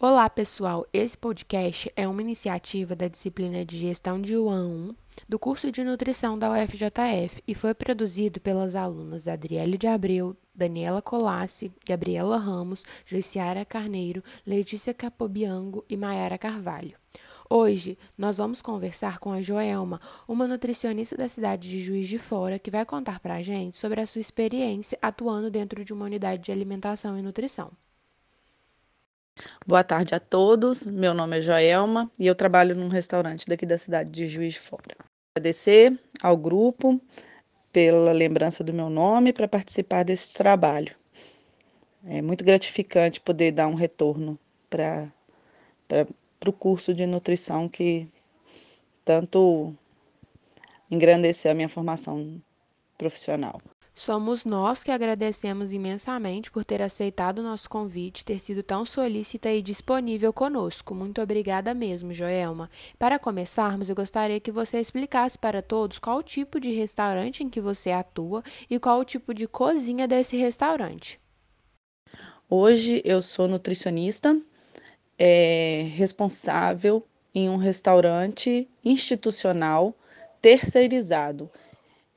Olá, pessoal! Esse podcast é uma iniciativa da disciplina de Gestão de UAN 1 do curso de Nutrição da UFJF e foi produzido pelas alunas Adriele de Abreu, Daniela Colassi, Gabriela Ramos, Joiciara Carneiro, Letícia Capobiango e Maiara Carvalho. Hoje nós vamos conversar com a Joelma, uma nutricionista da cidade de Juiz de Fora, que vai contar para a gente sobre a sua experiência atuando dentro de uma unidade de alimentação e nutrição. Boa tarde a todos. Meu nome é Joelma e eu trabalho num restaurante daqui da cidade de Juiz de Fora. Agradecer ao grupo pela lembrança do meu nome para participar desse trabalho. É muito gratificante poder dar um retorno para o curso de nutrição que tanto engrandeceu a minha formação profissional. Somos nós que agradecemos imensamente por ter aceitado o nosso convite, ter sido tão solícita e disponível conosco. Muito obrigada mesmo, Joelma. Para começarmos, eu gostaria que você explicasse para todos qual o tipo de restaurante em que você atua e qual o tipo de cozinha desse restaurante. Hoje eu sou nutricionista, é, responsável em um restaurante institucional terceirizado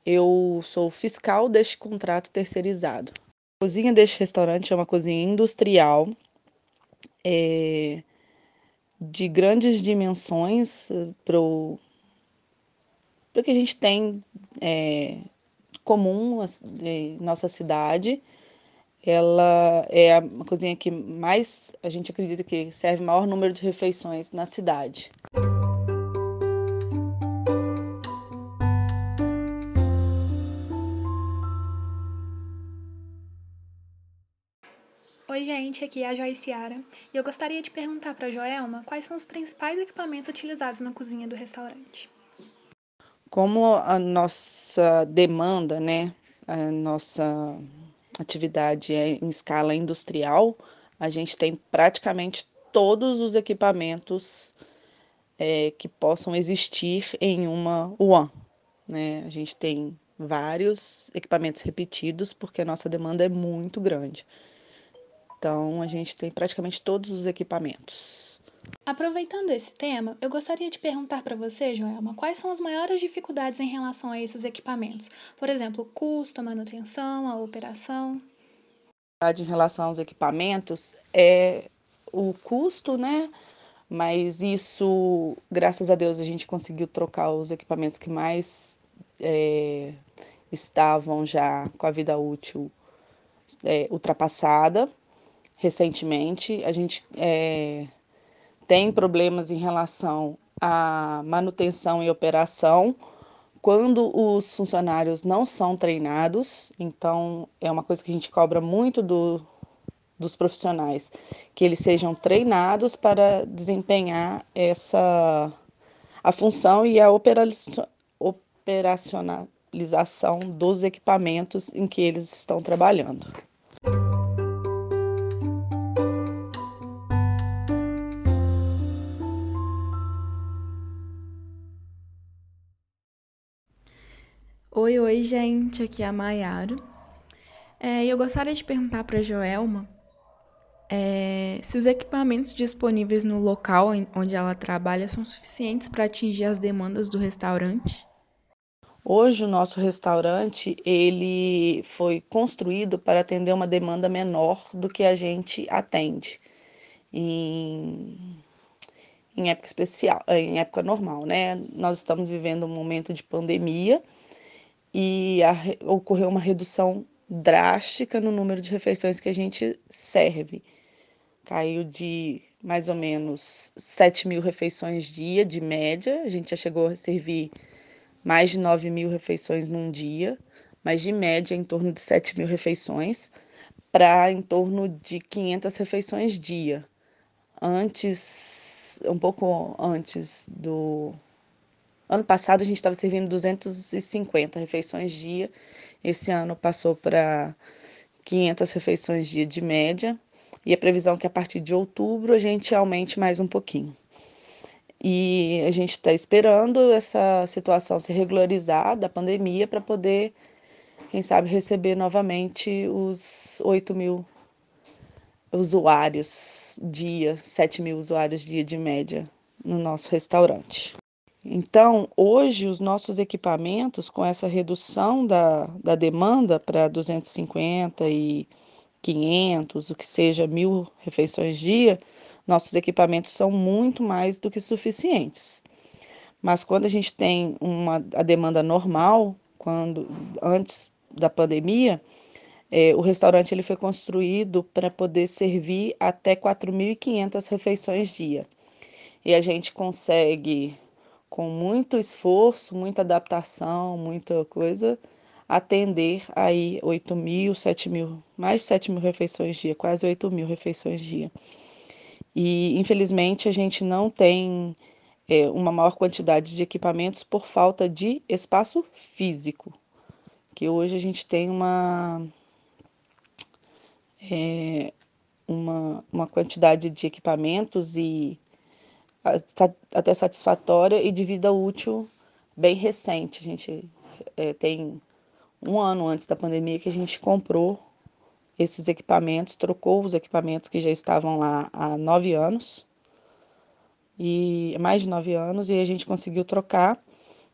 eu sou fiscal deste contrato terceirizado. A cozinha deste restaurante é uma cozinha industrial é, de grandes dimensões para o que a gente tem é, comum em nossa cidade. Ela é a cozinha que mais a gente acredita que serve maior número de refeições na cidade. Oi, gente, aqui é a Joiciara e eu gostaria de perguntar para a Joelma quais são os principais equipamentos utilizados na cozinha do restaurante. Como a nossa demanda, né, a nossa atividade é em escala industrial, a gente tem praticamente todos os equipamentos é, que possam existir em uma UAN. Né? A gente tem vários equipamentos repetidos porque a nossa demanda é muito grande. Então, a gente tem praticamente todos os equipamentos. Aproveitando esse tema, eu gostaria de perguntar para você, Joelma, quais são as maiores dificuldades em relação a esses equipamentos? Por exemplo, o custo, a manutenção, a operação? Em relação aos equipamentos, é o custo, né? Mas isso, graças a Deus, a gente conseguiu trocar os equipamentos que mais é, estavam já com a vida útil é, ultrapassada recentemente. A gente é, tem problemas em relação à manutenção e operação quando os funcionários não são treinados. Então, é uma coisa que a gente cobra muito do, dos profissionais, que eles sejam treinados para desempenhar essa a função e a operacionalização dos equipamentos em que eles estão trabalhando. Oi, oi, gente, aqui é a Maiara. É, eu gostaria de perguntar para a Joelma é, se os equipamentos disponíveis no local onde ela trabalha são suficientes para atingir as demandas do restaurante. Hoje o nosso restaurante ele foi construído para atender uma demanda menor do que a gente atende em, em época especial, em época normal, né? Nós estamos vivendo um momento de pandemia e a, ocorreu uma redução drástica no número de refeições que a gente serve. Caiu de mais ou menos 7 mil refeições dia, de média. A gente já chegou a servir mais de 9 mil refeições num dia, mas de média em torno de 7 mil refeições, para em torno de 500 refeições dia. Antes, um pouco antes do, Ano passado a gente estava servindo 250 refeições dia, esse ano passou para 500 refeições dia de média, e a previsão é que a partir de outubro a gente aumente mais um pouquinho. E a gente está esperando essa situação se regularizar da pandemia para poder, quem sabe, receber novamente os 8 mil usuários dia, 7 mil usuários dia de média no nosso restaurante. Então, hoje, os nossos equipamentos, com essa redução da, da demanda para 250 e 500, o que seja mil refeições dia, nossos equipamentos são muito mais do que suficientes. Mas quando a gente tem uma, a demanda normal, quando antes da pandemia, é, o restaurante ele foi construído para poder servir até 4.500 refeições dia. E a gente consegue com muito esforço, muita adaptação, muita coisa, atender aí 8 mil, 7 mil, mais de 7 mil refeições dia, quase 8 mil refeições dia. E infelizmente a gente não tem é, uma maior quantidade de equipamentos por falta de espaço físico, que hoje a gente tem uma é, uma, uma quantidade de equipamentos e até satisfatória e de vida útil bem recente. A gente é, tem um ano antes da pandemia que a gente comprou esses equipamentos, trocou os equipamentos que já estavam lá há nove anos e mais de nove anos e a gente conseguiu trocar.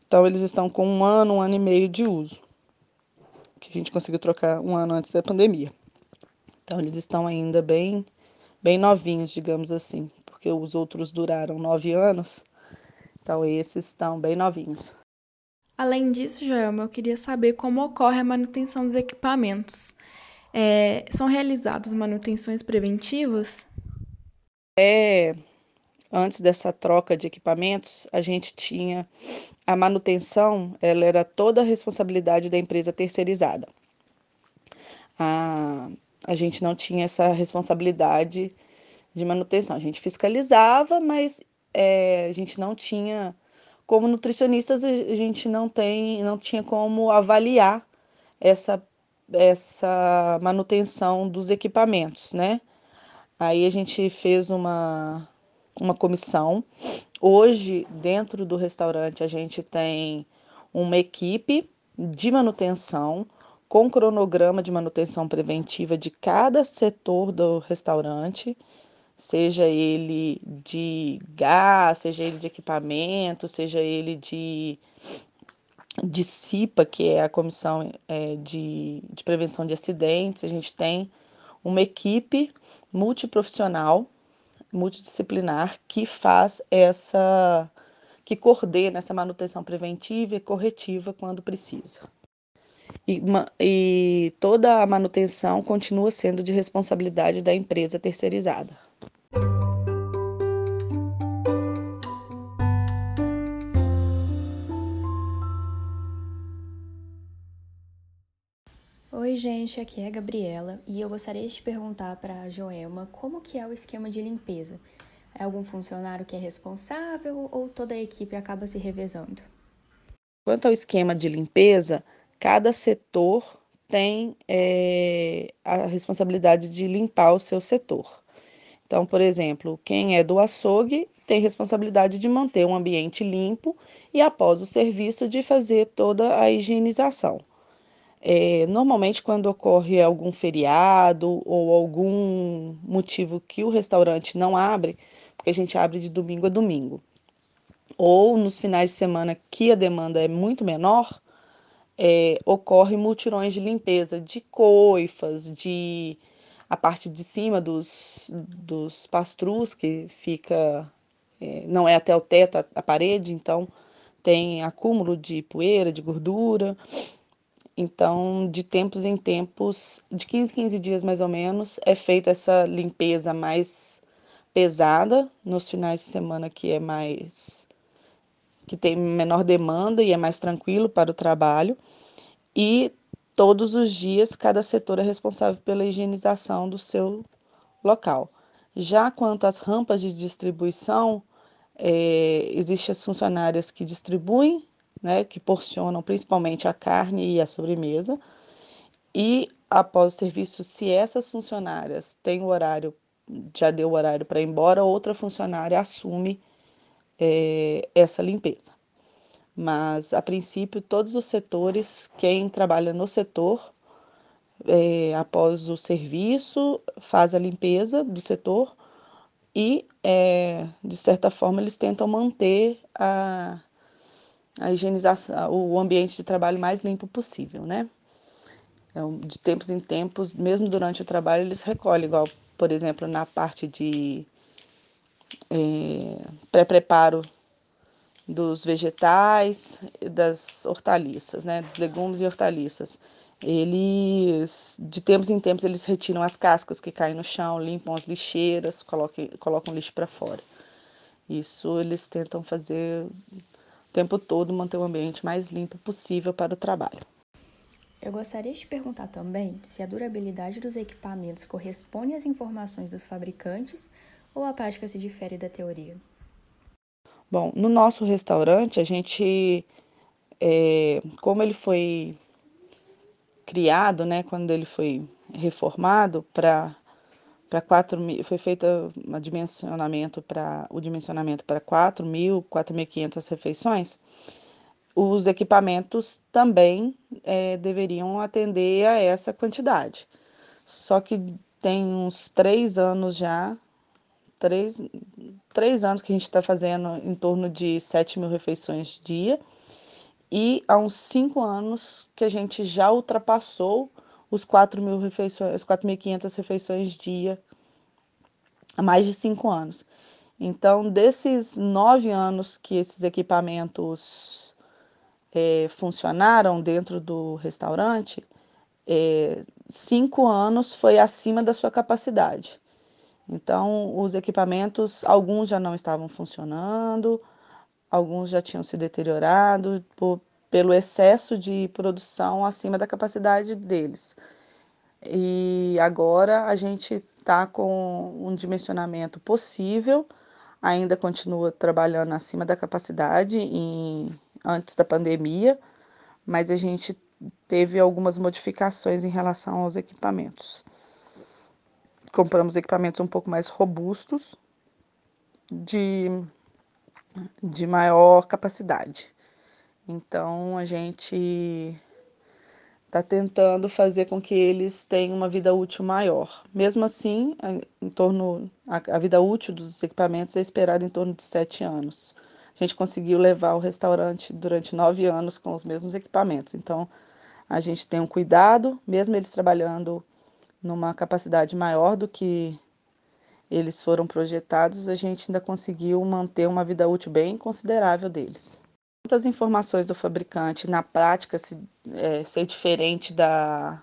Então eles estão com um ano, um ano e meio de uso, que a gente conseguiu trocar um ano antes da pandemia. Então eles estão ainda bem, bem novinhos, digamos assim porque os outros duraram nove anos. Então, esses estão bem novinhos. Além disso, Joelma, eu queria saber como ocorre a manutenção dos equipamentos. É, são realizadas manutenções preventivas? É, antes dessa troca de equipamentos, a gente tinha a manutenção, ela era toda a responsabilidade da empresa terceirizada. A, a gente não tinha essa responsabilidade de manutenção. A gente fiscalizava, mas é, a gente não tinha, como nutricionistas, a gente não tem, não tinha como avaliar essa, essa manutenção dos equipamentos, né? Aí a gente fez uma, uma comissão. Hoje, dentro do restaurante, a gente tem uma equipe de manutenção com cronograma de manutenção preventiva de cada setor do restaurante seja ele de gás, seja ele de equipamento, seja ele de, de CIPA, que é a Comissão é, de, de Prevenção de Acidentes, a gente tem uma equipe multiprofissional, multidisciplinar, que faz essa, que coordena essa manutenção preventiva e corretiva quando precisa. E, e toda a manutenção continua sendo de responsabilidade da empresa terceirizada. Oi, gente, aqui é a Gabriela e eu gostaria de perguntar para a Joelma como que é o esquema de limpeza. É algum funcionário que é responsável ou toda a equipe acaba se revezando? Quanto ao esquema de limpeza, cada setor tem é, a responsabilidade de limpar o seu setor. Então, por exemplo, quem é do açougue tem responsabilidade de manter um ambiente limpo e, após o serviço, de fazer toda a higienização. É, normalmente, quando ocorre algum feriado ou algum motivo que o restaurante não abre, porque a gente abre de domingo a domingo, ou nos finais de semana que a demanda é muito menor, é, ocorre multirões de limpeza de coifas, de a parte de cima dos, dos pastrus, que fica, é, não é até o teto, a, a parede, então tem acúmulo de poeira, de gordura. Então, de tempos em tempos, de 15 15 dias mais ou menos, é feita essa limpeza mais pesada nos finais de semana que é mais que tem menor demanda e é mais tranquilo para o trabalho. E todos os dias cada setor é responsável pela higienização do seu local. Já quanto às rampas de distribuição, é, existem as funcionárias que distribuem né, que porcionam principalmente a carne e a sobremesa. E após o serviço, se essas funcionárias têm o horário, já deu o horário para ir embora, outra funcionária assume é, essa limpeza. Mas, a princípio, todos os setores, quem trabalha no setor, é, após o serviço, faz a limpeza do setor e, é, de certa forma, eles tentam manter a, a higienização, o ambiente de trabalho mais limpo possível, né? Então, de tempos em tempos, mesmo durante o trabalho, eles recolhem, igual, por exemplo, na parte de é, pré-preparo dos vegetais, das hortaliças, né, dos legumes e hortaliças. Eles, de tempos em tempos, eles retiram as cascas que caem no chão, limpam as lixeiras, colocam, colocam lixo para fora. Isso eles tentam fazer o tempo todo, manter o ambiente mais limpo possível para o trabalho. Eu gostaria de perguntar também se a durabilidade dos equipamentos corresponde às informações dos fabricantes ou a prática se difere da teoria. Bom, no nosso restaurante, a gente, é, como ele foi criado, né, quando ele foi reformado para para 4 mil, foi feito um dimensionamento para o dimensionamento para 4 mil, 4.500 refeições, os equipamentos também é, deveriam atender a essa quantidade. Só que tem uns três anos já três, três anos que a gente está fazendo em torno de 7 mil refeições dia. E há uns cinco anos que a gente já ultrapassou os 4 mil refeições, 4.500 refeições dia, há mais de cinco anos. Então, desses nove anos que esses equipamentos é, funcionaram dentro do restaurante, é, cinco anos foi acima da sua capacidade. Então, os equipamentos, alguns já não estavam funcionando, alguns já tinham se deteriorado por, pelo excesso de produção acima da capacidade deles. E agora a gente está com um dimensionamento possível, ainda continua trabalhando acima da capacidade em, antes da pandemia, mas a gente teve algumas modificações em relação aos equipamentos compramos equipamentos um pouco mais robustos, de, de maior capacidade. Então a gente está tentando fazer com que eles tenham uma vida útil maior. Mesmo assim, em torno a, a vida útil dos equipamentos é esperada em torno de sete anos. A gente conseguiu levar o restaurante durante nove anos com os mesmos equipamentos. Então a gente tem um cuidado, mesmo eles trabalhando numa capacidade maior do que eles foram projetados, a gente ainda conseguiu manter uma vida útil bem considerável deles. Muitas informações do fabricante na prática se, é, ser diferente da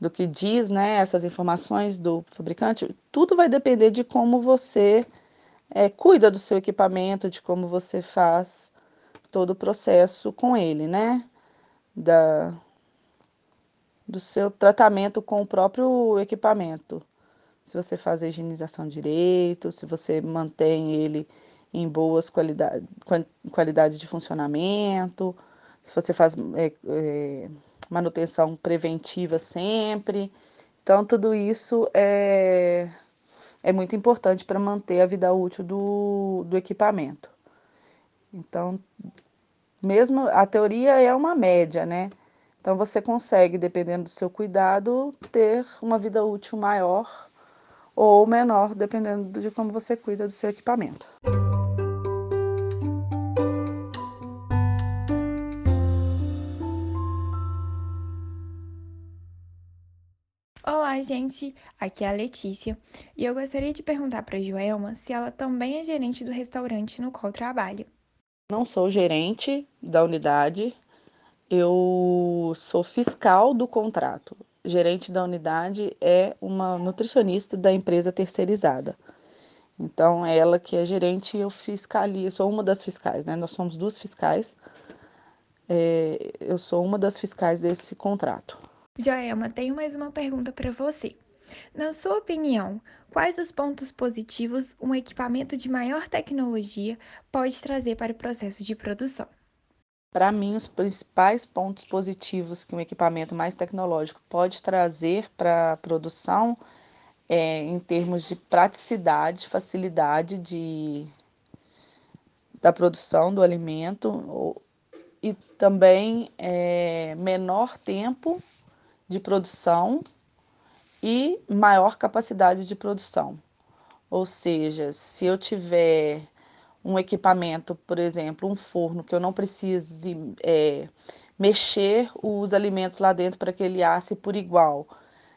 do que diz, né, essas informações do fabricante, tudo vai depender de como você é, cuida do seu equipamento, de como você faz todo o processo com ele, né, da, do seu tratamento com o próprio equipamento. Se você faz a higienização direito, se você mantém ele em boas qualidade, qualidade de funcionamento, se você faz é, é, manutenção preventiva sempre. Então, tudo isso é, é muito importante para manter a vida útil do, do equipamento. Então, mesmo a teoria é uma média, né? Então você consegue, dependendo do seu cuidado, ter uma vida útil maior ou menor, dependendo de como você cuida do seu equipamento. Gente! Aqui é a Letícia e eu gostaria de perguntar para a Joelma se ela também é gerente do restaurante no qual trabalha. Não sou gerente da unidade, eu sou fiscal do contrato. Gerente da unidade é uma nutricionista da empresa terceirizada. Então, é ela que é gerente eu fiscalizo, sou uma das fiscais, né? Nós somos duas fiscais. É, eu sou uma das fiscais desse contrato. Joelma, tenho mais uma pergunta para você. Na sua opinião, quais os pontos positivos um equipamento de maior tecnologia pode trazer para o processo de produção? Para mim, os principais pontos positivos que um equipamento mais tecnológico pode trazer para a produção é em termos de praticidade, facilidade de, da produção do alimento e também é, menor tempo de produção e maior capacidade de produção. Ou seja, se eu tiver um equipamento, por exemplo, um forno, que eu não precise é, mexer os alimentos lá dentro para que ele asse por igual.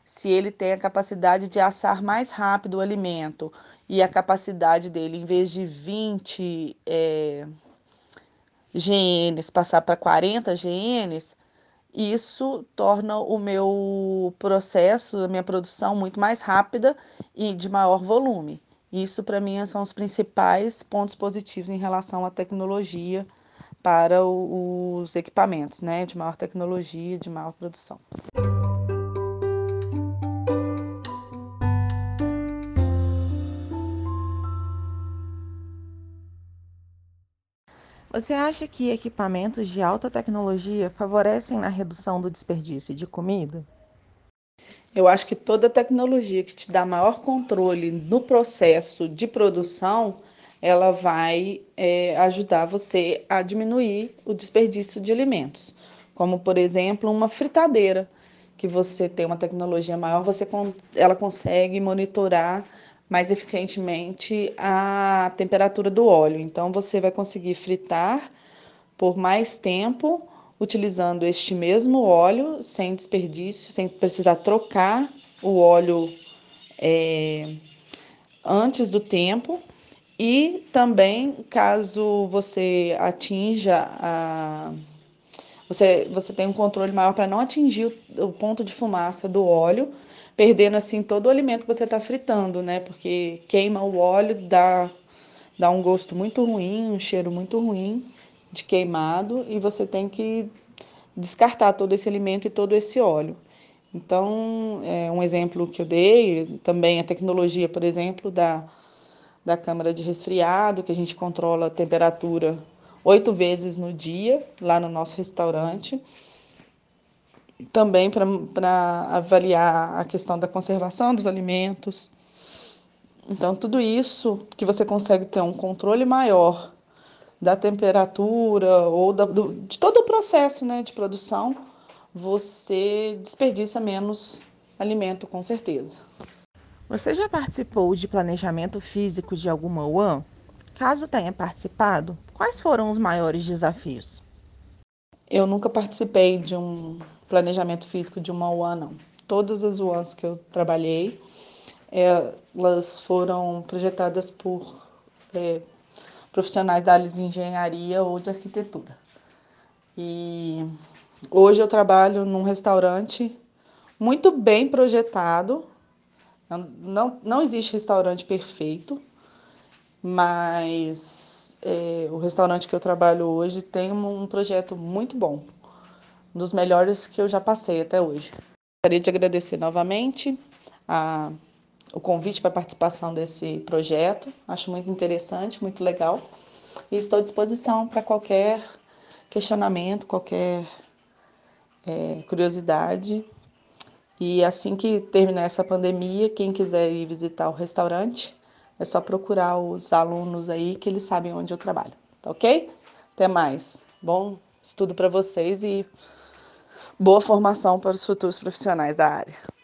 Se ele tem a capacidade de assar mais rápido o alimento e a capacidade dele, em vez de 20 é, GNs, passar para 40 GNs, isso torna o meu processo, a minha produção muito mais rápida e de maior volume. Isso, para mim, são os principais pontos positivos em relação à tecnologia para os equipamentos, né, de maior tecnologia, de maior produção. Você acha que equipamentos de alta tecnologia favorecem na redução do desperdício de comida? Eu acho que toda tecnologia que te dá maior controle no processo de produção, ela vai é, ajudar você a diminuir o desperdício de alimentos. Como, por exemplo, uma fritadeira, que você tem uma tecnologia maior, você, ela consegue monitorar mais eficientemente a temperatura do óleo. Então, você vai conseguir fritar por mais tempo utilizando este mesmo óleo, sem desperdício, sem precisar trocar o óleo é, antes do tempo. E também, caso você atinja a. Você, você tem um controle maior para não atingir o, o ponto de fumaça do óleo, perdendo assim todo o alimento que você está fritando, né? Porque queima o óleo, dá, dá um gosto muito ruim, um cheiro muito ruim de queimado e você tem que descartar todo esse alimento e todo esse óleo. Então, é um exemplo que eu dei, também a tecnologia, por exemplo, da, da câmara de resfriado, que a gente controla a temperatura oito vezes no dia, lá no nosso restaurante também para avaliar a questão da conservação dos alimentos. Então, tudo isso que você consegue ter um controle maior da temperatura ou da, do, de todo o processo né, de produção, você desperdiça menos alimento, com certeza. Você já participou de planejamento físico de alguma UAM? Caso tenha participado, quais foram os maiores desafios? Eu nunca participei de um planejamento físico de uma UAN, não. Todas as UANs que eu trabalhei, elas foram projetadas por é, profissionais da área de engenharia ou de arquitetura. E hoje eu trabalho num restaurante muito bem projetado. Não, não existe restaurante perfeito, mas é, o restaurante que eu trabalho hoje tem um projeto muito bom dos melhores que eu já passei até hoje. Gostaria de agradecer novamente a, o convite para participação desse projeto. Acho muito interessante, muito legal. E estou à disposição para qualquer questionamento, qualquer é, curiosidade. E assim que terminar essa pandemia, quem quiser ir visitar o restaurante, é só procurar os alunos aí que eles sabem onde eu trabalho. Tá ok? Até mais. Bom estudo para vocês e boa formação para os futuros profissionais da área.